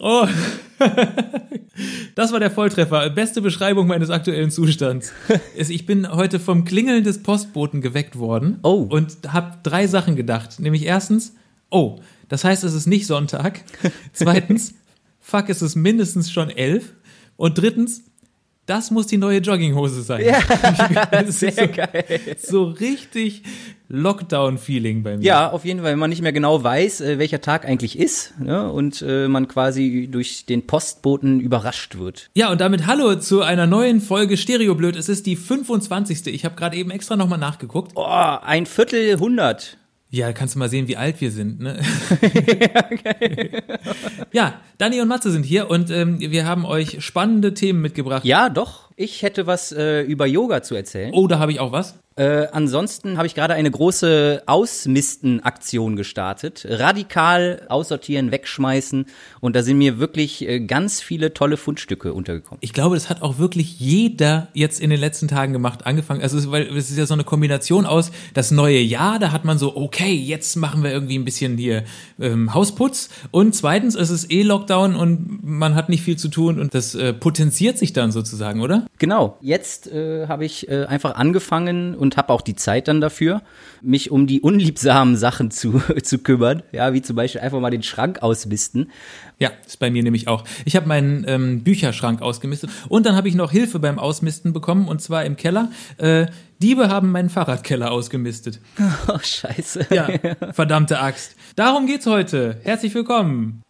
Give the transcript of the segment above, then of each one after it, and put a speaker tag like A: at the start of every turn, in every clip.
A: Oh, das war der Volltreffer. Beste Beschreibung meines aktuellen Zustands. Ich bin heute vom Klingeln des Postboten geweckt worden
B: Oh.
A: und habe drei Sachen gedacht. Nämlich erstens, oh, das heißt, es ist nicht Sonntag. Zweitens, fuck, es ist mindestens schon elf. Und drittens, das muss die neue Jogginghose sein. Ja, das ist
B: Sehr
A: so,
B: geil.
A: so richtig Lockdown-Feeling bei mir.
B: Ja, auf jeden Fall, wenn man nicht mehr genau weiß, äh, welcher Tag eigentlich ist ne? und äh, man quasi durch den Postboten überrascht wird.
A: Ja, und damit hallo zu einer neuen Folge Stereoblöd. Es ist die 25. Ich habe gerade eben extra nochmal nachgeguckt.
B: Oh, ein Viertel hundert.
A: Ja, kannst du mal sehen, wie alt wir sind, ne? ja, Dani und Matze sind hier und ähm, wir haben euch spannende Themen mitgebracht.
B: Ja, doch. Ich hätte was äh, über Yoga zu erzählen.
A: Oh, da habe ich auch was.
B: Äh, ansonsten habe ich gerade eine große Ausmisten-Aktion gestartet. Radikal aussortieren, wegschmeißen. Und da sind mir wirklich äh, ganz viele tolle Fundstücke untergekommen.
A: Ich glaube, das hat auch wirklich jeder jetzt in den letzten Tagen gemacht, angefangen. Also, es- weil es ist ja so eine Kombination aus das neue Jahr, da hat man so, okay, jetzt machen wir irgendwie ein bisschen hier ähm, Hausputz. Und zweitens, es ist eh Lockdown und man hat nicht viel zu tun und das äh, potenziert sich dann sozusagen, oder?
B: Genau. Jetzt äh, habe ich äh, einfach angefangen und habe auch die Zeit dann dafür, mich um die unliebsamen Sachen zu, zu kümmern. Ja, wie zum Beispiel einfach mal den Schrank ausmisten.
A: Ja, ist bei mir nämlich auch. Ich habe meinen ähm, Bücherschrank ausgemistet und dann habe ich noch Hilfe beim Ausmisten bekommen und zwar im Keller. Äh, Diebe haben meinen Fahrradkeller ausgemistet.
B: Oh, scheiße.
A: Ja, verdammte Axt. Darum geht's heute. Herzlich willkommen.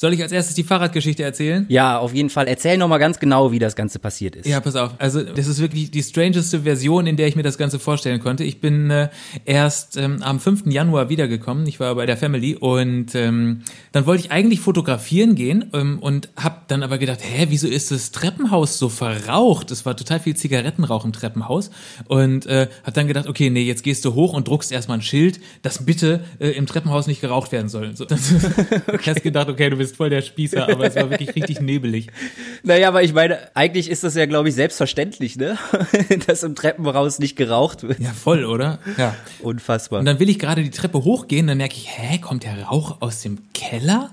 A: Soll ich als erstes die Fahrradgeschichte erzählen?
B: Ja, auf jeden Fall. Erzähl noch mal ganz genau, wie das Ganze passiert ist.
A: Ja, pass auf. Also das ist wirklich die strangeste Version, in der ich mir das Ganze vorstellen konnte. Ich bin äh, erst ähm, am 5. Januar wiedergekommen. Ich war bei der Family und ähm, dann wollte ich eigentlich fotografieren gehen ähm, und habe dann aber gedacht, hä, wieso ist das Treppenhaus so verraucht? Es war total viel Zigarettenrauch im Treppenhaus und äh, habe dann gedacht, okay, nee, jetzt gehst du hoch und druckst erstmal ein Schild, dass bitte äh, im Treppenhaus nicht geraucht werden soll. So, dann okay. hast gedacht, okay, du bist voll der Spießer, aber es war wirklich richtig nebelig.
B: Naja, aber ich meine, eigentlich ist das ja, glaube ich, selbstverständlich, ne? Dass im Treppenhaus nicht geraucht wird.
A: Ja, voll, oder? Ja.
B: Unfassbar.
A: Und dann will ich gerade die Treppe hochgehen, dann merke ich, hä, kommt der Rauch aus dem Keller?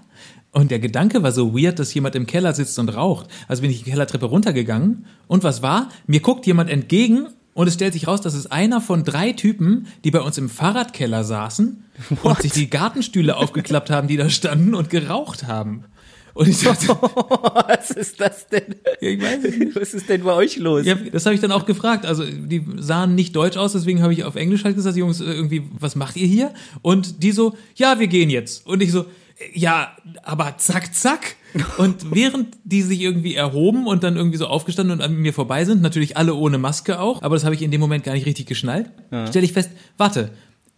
A: Und der Gedanke war so weird, dass jemand im Keller sitzt und raucht. Also bin ich die Kellertreppe runtergegangen. Und was war? Mir guckt jemand entgegen und es stellt sich raus, das ist einer von drei Typen, die bei uns im Fahrradkeller saßen und sich die Gartenstühle aufgeklappt haben, die da standen und geraucht haben. Und ich dachte,
B: Was ist das denn?
A: ja, ich weiß es nicht.
B: Was ist denn bei euch los?
A: Ja, das habe ich dann auch gefragt. Also die sahen nicht deutsch aus, deswegen habe ich auf Englisch halt gesagt, Jungs, irgendwie, was macht ihr hier? Und die so, ja, wir gehen jetzt. Und ich so, ja, aber zack, zack. Und während die sich irgendwie erhoben und dann irgendwie so aufgestanden und an mir vorbei sind, natürlich alle ohne Maske auch, aber das habe ich in dem Moment gar nicht richtig geschnallt, stelle ich fest, warte,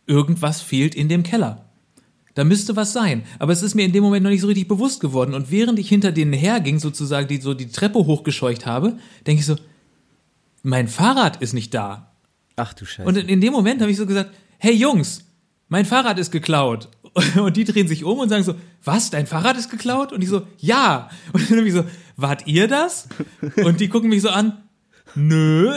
A: irgendwas fehlt in dem Keller. Da müsste was sein. Aber es ist mir in dem Moment noch nicht so richtig bewusst geworden. Und während ich hinter denen herging, sozusagen, die so die Treppe hochgescheucht habe, denke ich so, mein Fahrrad ist nicht da.
B: Ach du Scheiße.
A: Und in in dem Moment habe ich so gesagt, hey Jungs, mein Fahrrad ist geklaut. Und die drehen sich um und sagen so, was, dein Fahrrad ist geklaut? Und ich so, ja. Und dann bin ich so, wart ihr das? Und die gucken mich so an, nö.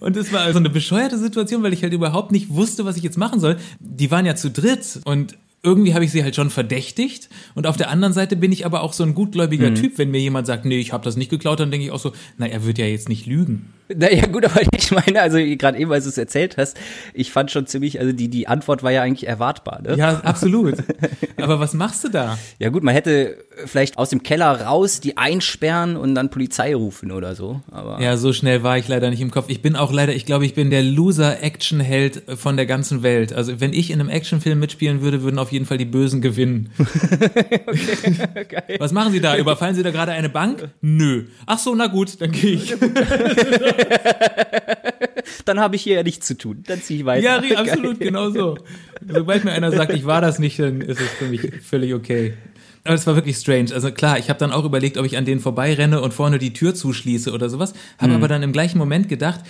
A: Und es war also eine bescheuerte Situation, weil ich halt überhaupt nicht wusste, was ich jetzt machen soll. Die waren ja zu dritt und irgendwie habe ich sie halt schon verdächtigt und auf der anderen Seite bin ich aber auch so ein gutgläubiger Typ, wenn mir jemand sagt, nee, ich habe das nicht geklaut, dann denke ich auch so, na, er wird ja jetzt nicht lügen.
B: Naja, gut, aber ich meine, also gerade eben, als du es erzählt hast, ich fand schon ziemlich, also die, die Antwort war ja eigentlich erwartbar, ne?
A: Ja, absolut. Aber was machst du da?
B: Ja gut, man hätte vielleicht aus dem Keller raus die einsperren und dann Polizei rufen oder so, aber
A: Ja, so schnell war ich leider nicht im Kopf. Ich bin auch leider, ich glaube, ich bin der Loser-Action-Held von der ganzen Welt. Also wenn ich in einem Actionfilm mitspielen würde, würden auf jeden Fall die Bösen gewinnen. Was machen Sie da? Überfallen Sie da gerade eine Bank? Nö. Ach so, na gut, dann gehe ich.
B: dann habe ich hier ja nichts zu tun. Dann ziehe ich weiter.
A: Ja, ri- absolut, genau so. Sobald mir einer sagt, ich war das nicht, dann ist es für mich völlig okay. Aber es war wirklich strange. Also klar, ich habe dann auch überlegt, ob ich an denen vorbeirenne und vorne die Tür zuschließe oder sowas. Habe aber dann im gleichen Moment gedacht,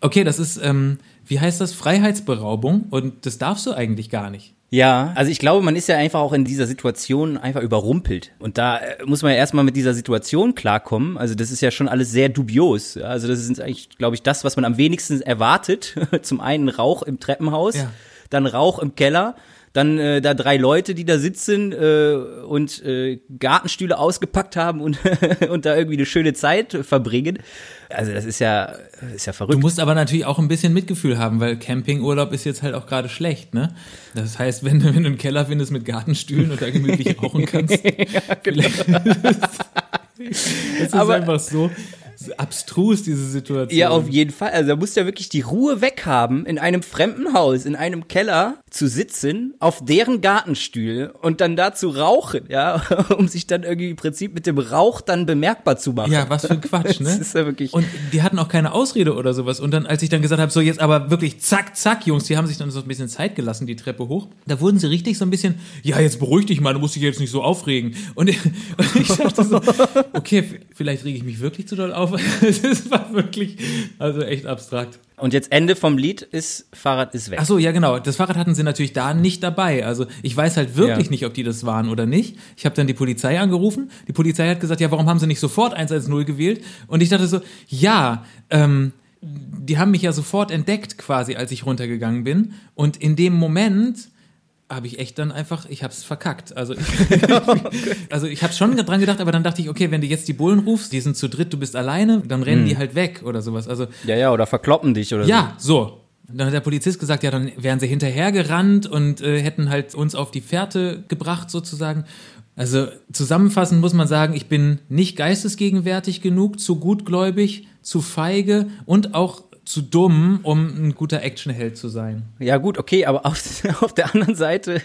A: okay, das ist, ähm, wie heißt das, Freiheitsberaubung und das darfst du eigentlich gar nicht.
B: Ja, also ich glaube, man ist ja einfach auch in dieser Situation einfach überrumpelt. Und da äh, muss man ja erstmal mit dieser Situation klarkommen. Also das ist ja schon alles sehr dubios. Also das ist eigentlich, glaube ich, das, was man am wenigsten erwartet. Zum einen Rauch im Treppenhaus,
A: Ja.
B: dann Rauch im Keller, dann äh, da drei Leute, die da sitzen äh, und äh, Gartenstühle ausgepackt haben und, und da irgendwie eine schöne Zeit verbringen. Also das ist ja, ist ja verrückt.
A: Du musst aber natürlich auch ein bisschen Mitgefühl haben, weil Campingurlaub ist jetzt halt auch gerade schlecht, ne? Das heißt, wenn, wenn du einen Keller findest mit Gartenstühlen und da gemütlich rauchen kannst, ja, genau. es ist aber, einfach so abstrus, diese Situation.
B: Ja, auf jeden Fall. Also da musst du ja wirklich die Ruhe weghaben, in einem fremden Haus, in einem Keller zu sitzen, auf deren Gartenstühl und dann da zu rauchen, ja, um sich dann irgendwie im Prinzip mit dem Rauch dann bemerkbar zu machen.
A: Ja, was für ein Quatsch, ne?
B: Das ist ja wirklich.
A: Und die hatten auch keine Ausrede oder sowas. Und dann, als ich dann gesagt habe, so jetzt aber wirklich zack, zack, Jungs, die haben sich dann so ein bisschen Zeit gelassen, die Treppe hoch. Da wurden sie richtig so ein bisschen, ja, jetzt beruhig dich mal, du musst dich jetzt nicht so aufregen. Und ich, und ich dachte so, okay, vielleicht rege ich mich wirklich zu doll auf. Es war wirklich, also echt abstrakt.
B: Und jetzt Ende vom Lied ist Fahrrad ist weg.
A: Ach so, ja genau. Das Fahrrad hatten sie natürlich da nicht dabei. Also ich weiß halt wirklich ja. nicht, ob die das waren oder nicht. Ich habe dann die Polizei angerufen. Die Polizei hat gesagt, ja, warum haben sie nicht sofort 110 gewählt? Und ich dachte so, ja, ähm, die haben mich ja sofort entdeckt quasi, als ich runtergegangen bin. Und in dem Moment habe ich echt dann einfach, ich habe es verkackt. Also ich, also ich habe schon dran gedacht, aber dann dachte ich, okay, wenn du jetzt die Bullen rufst, die sind zu dritt, du bist alleine, dann rennen hm. die halt weg oder sowas. Also
B: ja, ja, oder verkloppen dich oder
A: ja, so. so. Dann hat der Polizist gesagt, ja, dann wären sie hinterhergerannt und äh, hätten halt uns auf die Fährte gebracht sozusagen. Also zusammenfassend muss man sagen, ich bin nicht geistesgegenwärtig genug, zu gutgläubig, zu feige und auch zu dumm, um ein guter Actionheld zu sein.
B: Ja gut, okay, aber auf, auf, der anderen Seite,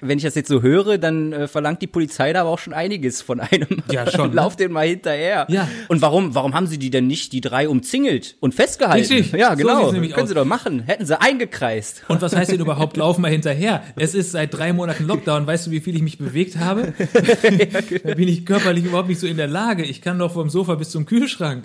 B: wenn ich das jetzt so höre, dann äh, verlangt die Polizei da aber auch schon einiges von einem.
A: Ja, schon.
B: Lauf den mal hinterher.
A: Ja.
B: Und warum, warum haben sie die denn nicht, die drei umzingelt und festgehalten?
A: Richtig.
B: Ja, genau. So
A: Können
B: aus. sie doch machen. Hätten sie eingekreist.
A: Und was heißt denn überhaupt, lauf mal hinterher? Es ist seit drei Monaten Lockdown. Weißt du, wie viel ich mich bewegt habe? da bin ich körperlich überhaupt nicht so in der Lage. Ich kann doch vom Sofa bis zum Kühlschrank.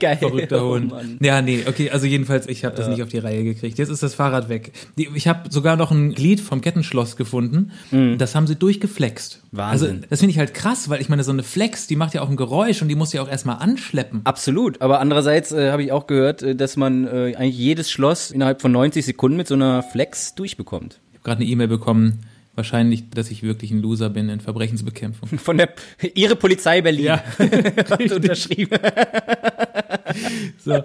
B: Geil.
A: Verrückter oh, Hund. ja, nee, okay, also also jedenfalls, ich habe das ja. nicht auf die Reihe gekriegt. Jetzt ist das Fahrrad weg. Ich habe sogar noch ein Glied vom Kettenschloss gefunden. Mhm. Das haben sie durchgeflext.
B: Wahnsinn.
A: Also das finde ich halt krass, weil ich meine, so eine Flex, die macht ja auch ein Geräusch und die muss ja auch erstmal anschleppen.
B: Absolut. Aber andererseits äh, habe ich auch gehört, äh, dass man äh, eigentlich jedes Schloss innerhalb von 90 Sekunden mit so einer Flex durchbekommt.
A: Ich habe gerade eine E-Mail bekommen. Wahrscheinlich, dass ich wirklich ein Loser bin in Verbrechensbekämpfung.
B: Von der Ihre Polizei Berlin
A: ja.
B: hat unterschrieben.
A: so.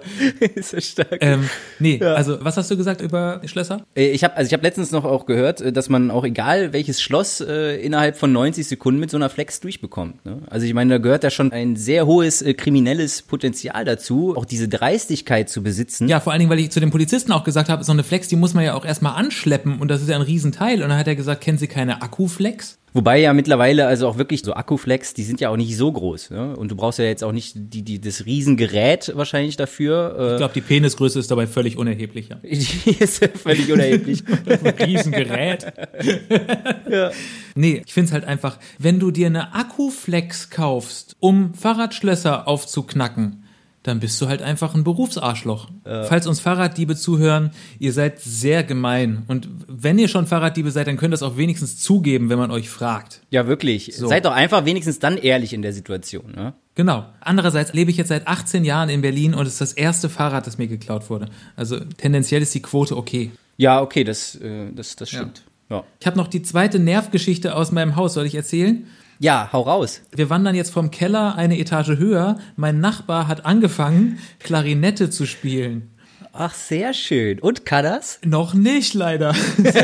A: Ist ja stark. Ähm, nee, ja. also was hast du gesagt über Schlösser?
B: Äh, ich habe also ich habe letztens noch auch gehört, äh, dass man auch egal welches Schloss äh, innerhalb von 90 Sekunden mit so einer Flex durchbekommt. Ne? Also ich meine, da gehört ja schon ein sehr hohes äh, kriminelles Potenzial dazu, auch diese Dreistigkeit zu besitzen.
A: Ja, vor allen Dingen, weil ich zu den Polizisten auch gesagt habe, so eine Flex, die muss man ja auch erstmal anschleppen und das ist ja ein Riesenteil. Und dann hat er gesagt, kennen Sie keine Akkuflex?
B: Wobei ja mittlerweile also auch wirklich so Akkuflex, die sind ja auch nicht so groß. Ne? Und du brauchst ja jetzt auch nicht die, die, das Riesengerät wahrscheinlich dafür.
A: Äh. Ich glaube, die Penisgröße ist dabei völlig unerheblich. Ja.
B: Die ist völlig unerheblich.
A: Riesengerät. ja. Nee, ich finde es halt einfach, wenn du dir eine Akkuflex kaufst, um Fahrradschlösser aufzuknacken, dann bist du halt einfach ein Berufsarschloch. Ja. Falls uns Fahrraddiebe zuhören, ihr seid sehr gemein. Und wenn ihr schon Fahrraddiebe seid, dann könnt ihr das auch wenigstens zugeben, wenn man euch fragt.
B: Ja, wirklich. So. Seid doch einfach wenigstens dann ehrlich in der Situation. Ne?
A: Genau. Andererseits lebe ich jetzt seit 18 Jahren in Berlin und es ist das erste Fahrrad, das mir geklaut wurde. Also tendenziell ist die Quote okay.
B: Ja, okay, das, äh, das, das stimmt. Ja.
A: Ja. Ich habe noch die zweite Nervgeschichte aus meinem Haus, soll ich erzählen?
B: Ja, hau raus.
A: Wir wandern jetzt vom Keller eine Etage höher. Mein Nachbar hat angefangen, Klarinette zu spielen.
B: Ach, sehr schön. Und kann das?
A: Noch nicht, leider.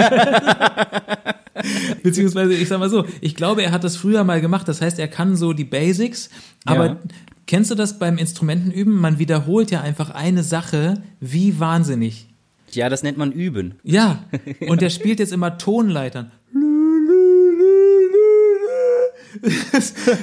A: Beziehungsweise, ich sag mal so, ich glaube, er hat das früher mal gemacht. Das heißt, er kann so die Basics. Aber ja. kennst du das beim Instrumentenüben? Man wiederholt ja einfach eine Sache wie wahnsinnig.
B: Ja, das nennt man Üben.
A: Ja, und er spielt jetzt immer Tonleitern.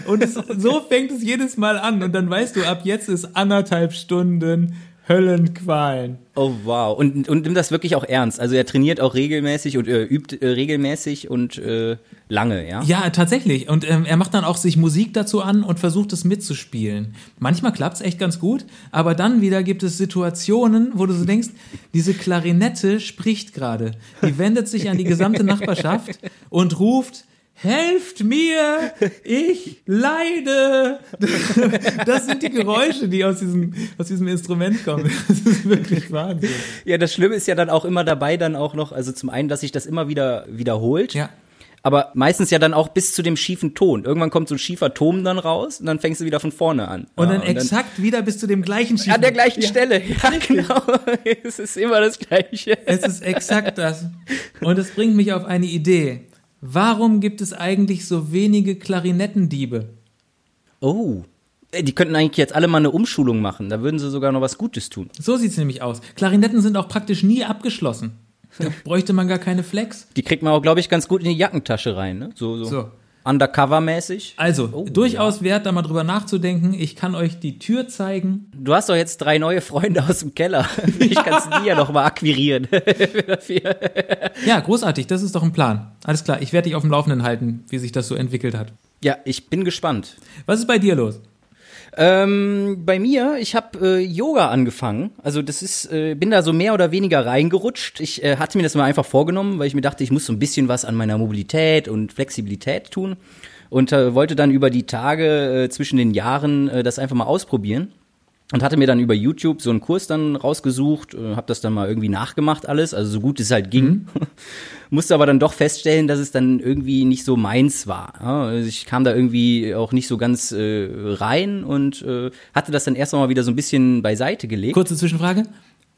A: Und es, so fängt es jedes Mal an. Und dann weißt du, ab jetzt ist anderthalb Stunden Höllenqualen.
B: Oh wow. Und, und nimmt das wirklich auch ernst. Also er trainiert auch regelmäßig und äh, übt äh, regelmäßig und äh, lange, ja?
A: Ja, tatsächlich. Und ähm, er macht dann auch sich Musik dazu an und versucht es mitzuspielen. Manchmal klappt es echt ganz gut, aber dann wieder gibt es Situationen, wo du so denkst, diese Klarinette spricht gerade. Die wendet sich an die gesamte Nachbarschaft und ruft, helft mir, ich leide. Das sind die Geräusche, die aus diesem, aus diesem Instrument kommen. Das ist wirklich Wahnsinn.
B: Ja, das Schlimme ist ja dann auch immer dabei dann auch noch, also zum einen, dass sich das immer wieder wiederholt.
A: Ja.
B: Aber meistens ja dann auch bis zu dem schiefen Ton. Irgendwann kommt so ein schiefer Ton dann raus und dann fängst du wieder von vorne an.
A: Und
B: Ja,
A: dann exakt wieder bis zu dem gleichen Schiefen.
B: an der gleichen Stelle. Ja, genau. es ist immer das Gleiche.
A: Es ist exakt das. Und es bringt mich auf eine Idee. Warum gibt es eigentlich so wenige Klarinettendiebe?
B: Oh. Ey, Die könnten eigentlich jetzt alle mal eine Umschulung machen. Da würden sie sogar noch was Gutes tun.
A: So sieht's nämlich aus. Klarinetten sind auch praktisch nie abgeschlossen. Da bräuchte man gar keine Flex.
B: Die kriegt man auch, glaube ich, ganz gut in die Jackentasche rein. Ne? So, so.
A: So.
B: Undercover-mäßig.
A: Also,
B: Oh,
A: durchaus wert, da mal drüber nachzudenken. Ich kann euch die Tür zeigen.
B: Du hast doch jetzt drei neue Freunde aus dem Keller. Ich kannst die ja noch mal akquirieren.
A: Ja, großartig, das ist doch ein Plan. Alles klar, ich werde dich auf dem Laufenden halten, wie sich das so entwickelt hat.
B: ja, ich bin gespannt.
A: Was ist bei dir los?
B: Ähm, bei mir, ich habe äh, Yoga angefangen. Also das ist, äh, bin da so mehr oder weniger reingerutscht. Ich äh, hatte mir das mal einfach vorgenommen, weil ich mir dachte, ich muss so ein bisschen was an meiner Mobilität und Flexibilität tun und äh, wollte dann über die Tage äh, zwischen den Jahren äh, das einfach mal ausprobieren. Und hatte mir dann über YouTube so einen Kurs dann rausgesucht, äh, habe das dann mal irgendwie nachgemacht alles, also so gut es halt ging. Musste aber dann doch feststellen, dass es dann irgendwie nicht so meins war. Ja, also ich kam da irgendwie auch nicht so ganz äh, rein und äh, hatte das dann erst mal wieder so ein bisschen beiseite gelegt.
A: Kurze Zwischenfrage.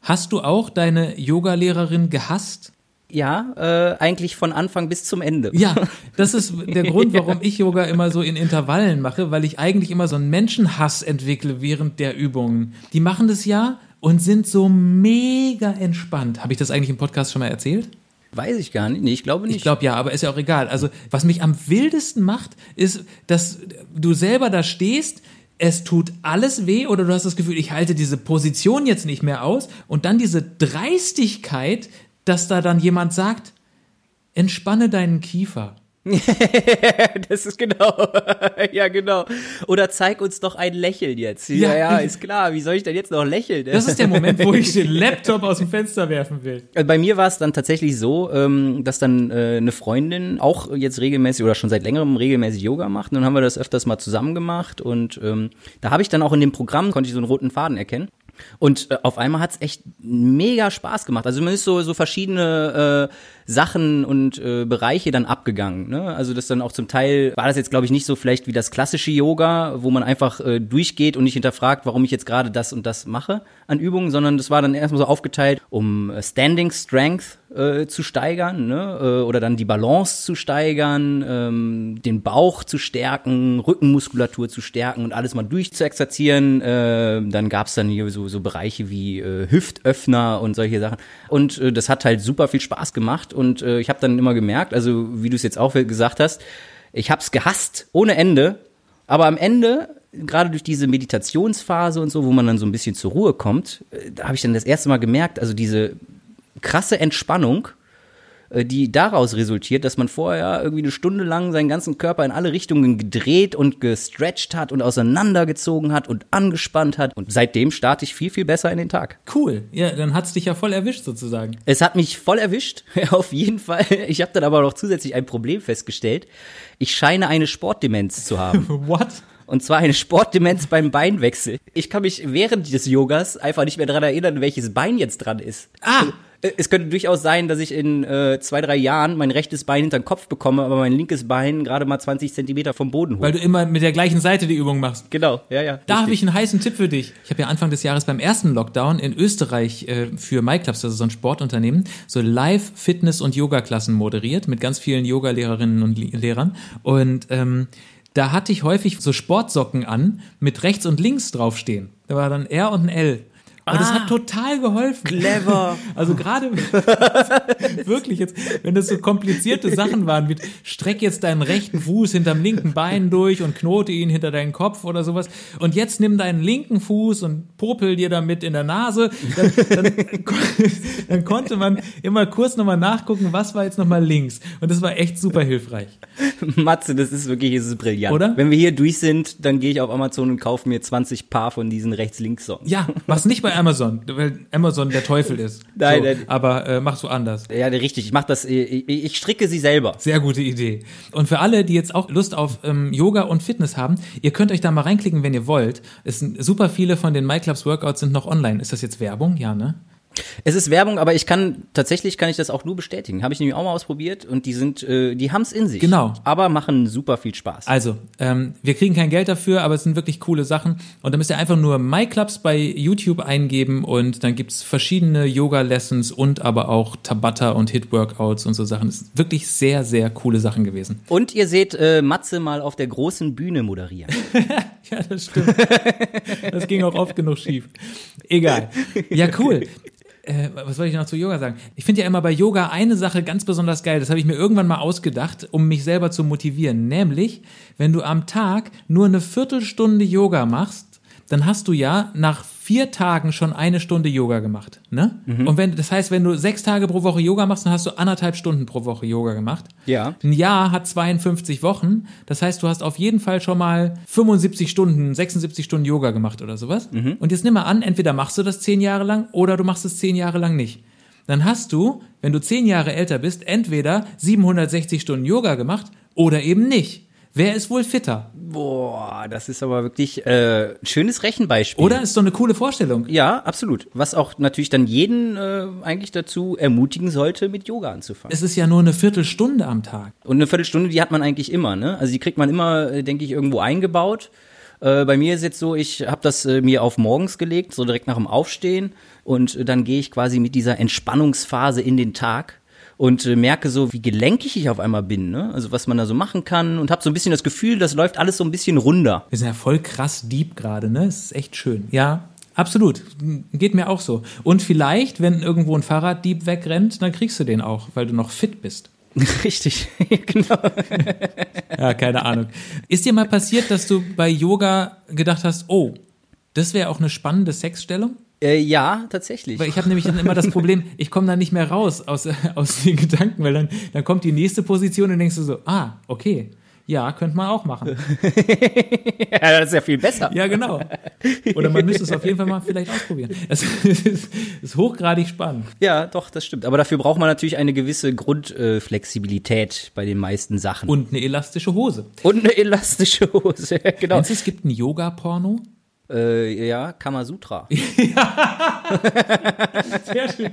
A: Hast du auch deine Yogalehrerin gehasst?
B: Ja, äh, eigentlich von Anfang bis zum Ende.
A: Ja, das ist der Grund, warum ich Yoga immer so in Intervallen mache, weil ich eigentlich immer so einen Menschenhass entwickle während der Übungen. Die machen das ja und sind so mega entspannt. Habe ich das eigentlich im Podcast schon mal erzählt?
B: Weiß ich gar nicht. Nee, ich glaube nicht.
A: Ich glaube ja, aber ist ja auch egal. Also, was mich am wildesten macht, ist, dass du selber da stehst, es tut alles weh oder du hast das Gefühl, ich halte diese Position jetzt nicht mehr aus und dann diese Dreistigkeit, dass da dann jemand sagt, entspanne deinen Kiefer.
B: das ist genau. ja, genau. Oder zeig uns doch ein Lächeln jetzt. Ja,
A: Ja.
B: ja, ist klar. Wie soll ich denn jetzt noch lächeln?
A: Das ist der Moment, wo ich den Laptop aus dem Fenster werfen will.
B: Also Bei mir war es dann tatsächlich so, ähm, dass dann äh, eine Freundin auch jetzt regelmäßig oder schon seit längerem regelmäßig Yoga macht. Und dann haben wir das öfters mal zusammen gemacht. Und ähm, da habe ich dann auch in dem Programm, konnte ich so einen roten Faden erkennen. Und äh, auf einmal hat's echt mega Spaß gemacht. Also man ist so, so verschiedene äh, Sachen und äh, Bereiche dann abgegangen. Ne? Also das dann auch zum Teil war das jetzt, glaube ich, nicht so vielleicht wie das klassische Yoga, wo man einfach äh, durchgeht und nicht hinterfragt, warum ich jetzt gerade das und das mache an Übungen, sondern das war dann erstmal so aufgeteilt, um äh, Standing Strength äh, zu steigern ne? äh, oder dann die Balance zu steigern, ähm, den Bauch zu stärken, Rückenmuskulatur zu stärken und alles mal durchzuexerzieren. Äh, dann gab's dann hier so, so Bereiche wie äh, Hüftöffner und solche Sachen. Und äh, das hat halt super viel Spaß gemacht und äh, ich habe dann immer gemerkt, also wie du es jetzt auch gesagt hast, ich habe es gehasst ohne Ende, aber am Ende gerade durch diese Meditationsphase und so, wo man dann so ein bisschen zur Ruhe kommt, äh, da habe ich dann das erste Mal gemerkt, also diese krasse Entspannung, die daraus resultiert, dass man vorher irgendwie eine Stunde lang seinen ganzen Körper in alle Richtungen gedreht und gestretcht hat und auseinandergezogen hat und angespannt hat. Und seitdem starte ich viel, viel besser in den Tag.
A: Cool. Ja, dann hat's dich ja voll erwischt sozusagen.
B: Es hat mich voll erwischt, auf jeden Fall. Ich habe dann aber noch zusätzlich ein Problem festgestellt. Ich scheine eine Sportdemenz zu haben.
A: What?
B: Und zwar eine Sportdemenz beim Beinwechsel. Ich kann mich während des Yogas einfach nicht mehr daran erinnern, welches Bein jetzt dran ist.
A: Ah.
B: Äh, Es könnte durchaus sein, dass ich in äh, zwei, drei Jahren mein rechtes Bein hinter den Kopf bekomme, aber mein linkes Bein gerade mal 20 Zentimeter vom Boden hoch.
A: Weil du immer mit der gleichen Seite die Übung machst.
B: genau, ja, ja.
A: Da habe ich einen heißen Tipp für dich. Ich habe ja Anfang des Jahres beim ersten Lockdown in Österreich äh, für MyClubs, also so ein Sportunternehmen, so Live-Fitness- und Yoga-Klassen moderiert mit ganz vielen Yoga-Lehrerinnen und Le Lehrern. Und ähm, da hatte ich häufig so Sportsocken an mit rechts und links draufstehen. Da war dann R und ein L. Und das hat total geholfen.
B: Clever.
A: Also gerade wirklich jetzt, wenn das so komplizierte Sachen waren, wie streck jetzt deinen rechten Fuß hinterm linken Bein durch und knote ihn hinter deinen Kopf oder sowas. Und jetzt nimm deinen linken Fuß und popel dir damit in der Nase. Dann, dann, dann konnte man immer kurz nochmal nachgucken, was war jetzt nochmal links. Und das war echt super hilfreich.
B: Matze, das ist wirklich, das ist brillant.
A: Oder?
B: Wenn wir hier durch sind, dann gehe ich auf Amazon und kaufe mir 20 Paar von diesen Rechts-Links-Socken.
A: Ja, was nicht bei bei Amazon, weil Amazon der Teufel ist.
B: Nein,
A: so,
B: nein.
A: Aber äh, machst du anders.
B: Ja, richtig. Ich mach das, äh, ich, ich stricke sie selber.
A: Sehr gute Idee. Und für alle, die jetzt auch Lust auf ähm, Yoga und Fitness haben, ihr könnt euch da mal reinklicken, wenn ihr wollt. Es sind super viele von den MyClubs Workouts sind noch online. Ist das jetzt Werbung? Ja, ne?
B: Es ist Werbung, aber ich kann tatsächlich kann ich das auch nur bestätigen. Habe ich nämlich auch mal ausprobiert und die sind, äh, die haben's in sich.
A: Genau.
B: Aber machen super viel Spaß.
A: Also, ähm, wir kriegen kein Geld dafür, aber es sind wirklich coole Sachen. Und dann müsst ihr einfach nur MyClubs bei YouTube eingeben und dann gibt's verschiedene Yoga-Lessons und aber auch Tabata und Hit-Workouts und so Sachen. Es sind wirklich sehr, sehr coole Sachen gewesen.
B: Und ihr seht äh, Matze mal auf der großen Bühne moderieren.
A: Ja, das stimmt. Das ging auch oft genug schief. Egal. Ja, cool. Äh, was soll ich noch zu Yoga sagen? Ich finde ja immer bei Yoga eine Sache ganz besonders geil. Das habe ich mir irgendwann mal ausgedacht, um mich selber zu motivieren. Nämlich, wenn du am Tag nur eine Viertelstunde Yoga machst, dann hast du ja nach vier Tagen schon eine Stunde Yoga gemacht. Ne? Und wenn, das heißt, wenn du sechs Tage pro Woche Yoga machst, dann hast du anderthalb Stunden pro Woche Yoga gemacht.
B: Ja.
A: Ein Jahr hat 52 Wochen. Das heißt, du hast auf jeden Fall schon mal 75 Stunden, 76 Stunden Yoga gemacht oder sowas. Und jetzt nimm mal an, entweder machst du das zehn Jahre lang oder du machst es zehn Jahre lang nicht. Dann hast du, wenn du zehn Jahre älter bist, entweder 760 Stunden Yoga gemacht oder eben nicht. Wer ist wohl fitter?
B: Boah, das ist aber wirklich äh, ein schönes Rechenbeispiel.
A: Oder ist doch eine coole Vorstellung.
B: Ja, absolut. Was auch natürlich dann jeden äh, eigentlich dazu ermutigen sollte, mit Yoga anzufangen.
A: Es ist ja nur eine Viertelstunde am Tag.
B: Und eine Viertelstunde, die hat man eigentlich immer, ne? Also die kriegt man immer, äh, denke ich, irgendwo eingebaut. Äh, bei mir ist jetzt so, ich habe das äh, mir auf morgens gelegt, so direkt nach dem Aufstehen. Und äh, dann gehe ich quasi mit dieser Entspannungsphase in den Tag und äh, merke so, wie gelenkig ich auf einmal bin, ne? Also was man da so machen kann und habe so ein bisschen das Gefühl, das läuft alles so ein bisschen runder.
A: Wir sind ja voll krass deep gerade, ne? Es ist echt schön. Ja, absolut. Geht mir auch so. Und vielleicht, wenn irgendwo ein Fahrraddieb wegrennt, dann kriegst du den auch, weil du noch fit bist.
B: Richtig, genau.
A: Ja, keine Ahnung. Ist dir mal passiert, dass du bei Yoga gedacht hast, oh, das wäre auch eine spannende Sexstellung?
B: Äh, ja, tatsächlich.
A: Weil ich habe nämlich dann immer das Problem, ich komme da nicht mehr raus aus, aus den Gedanken, weil dann, dann kommt die nächste Position und denkst du so, ah, okay. Ja, könnte man auch machen.
B: ja, das ist ja viel besser.
A: Ja, genau. Oder man müsste es auf jeden Fall mal vielleicht ausprobieren. Es ist, ist hochgradig spannend.
B: Ja, doch, das stimmt. Aber dafür braucht man natürlich eine gewisse Grundflexibilität äh, bei den meisten Sachen.
A: Und eine elastische Hose.
B: Und eine elastische Hose, genau.
A: Meinst du, es gibt ein Yoga-Porno?
B: Äh, ja, Kamasutra.
A: Sehr schön.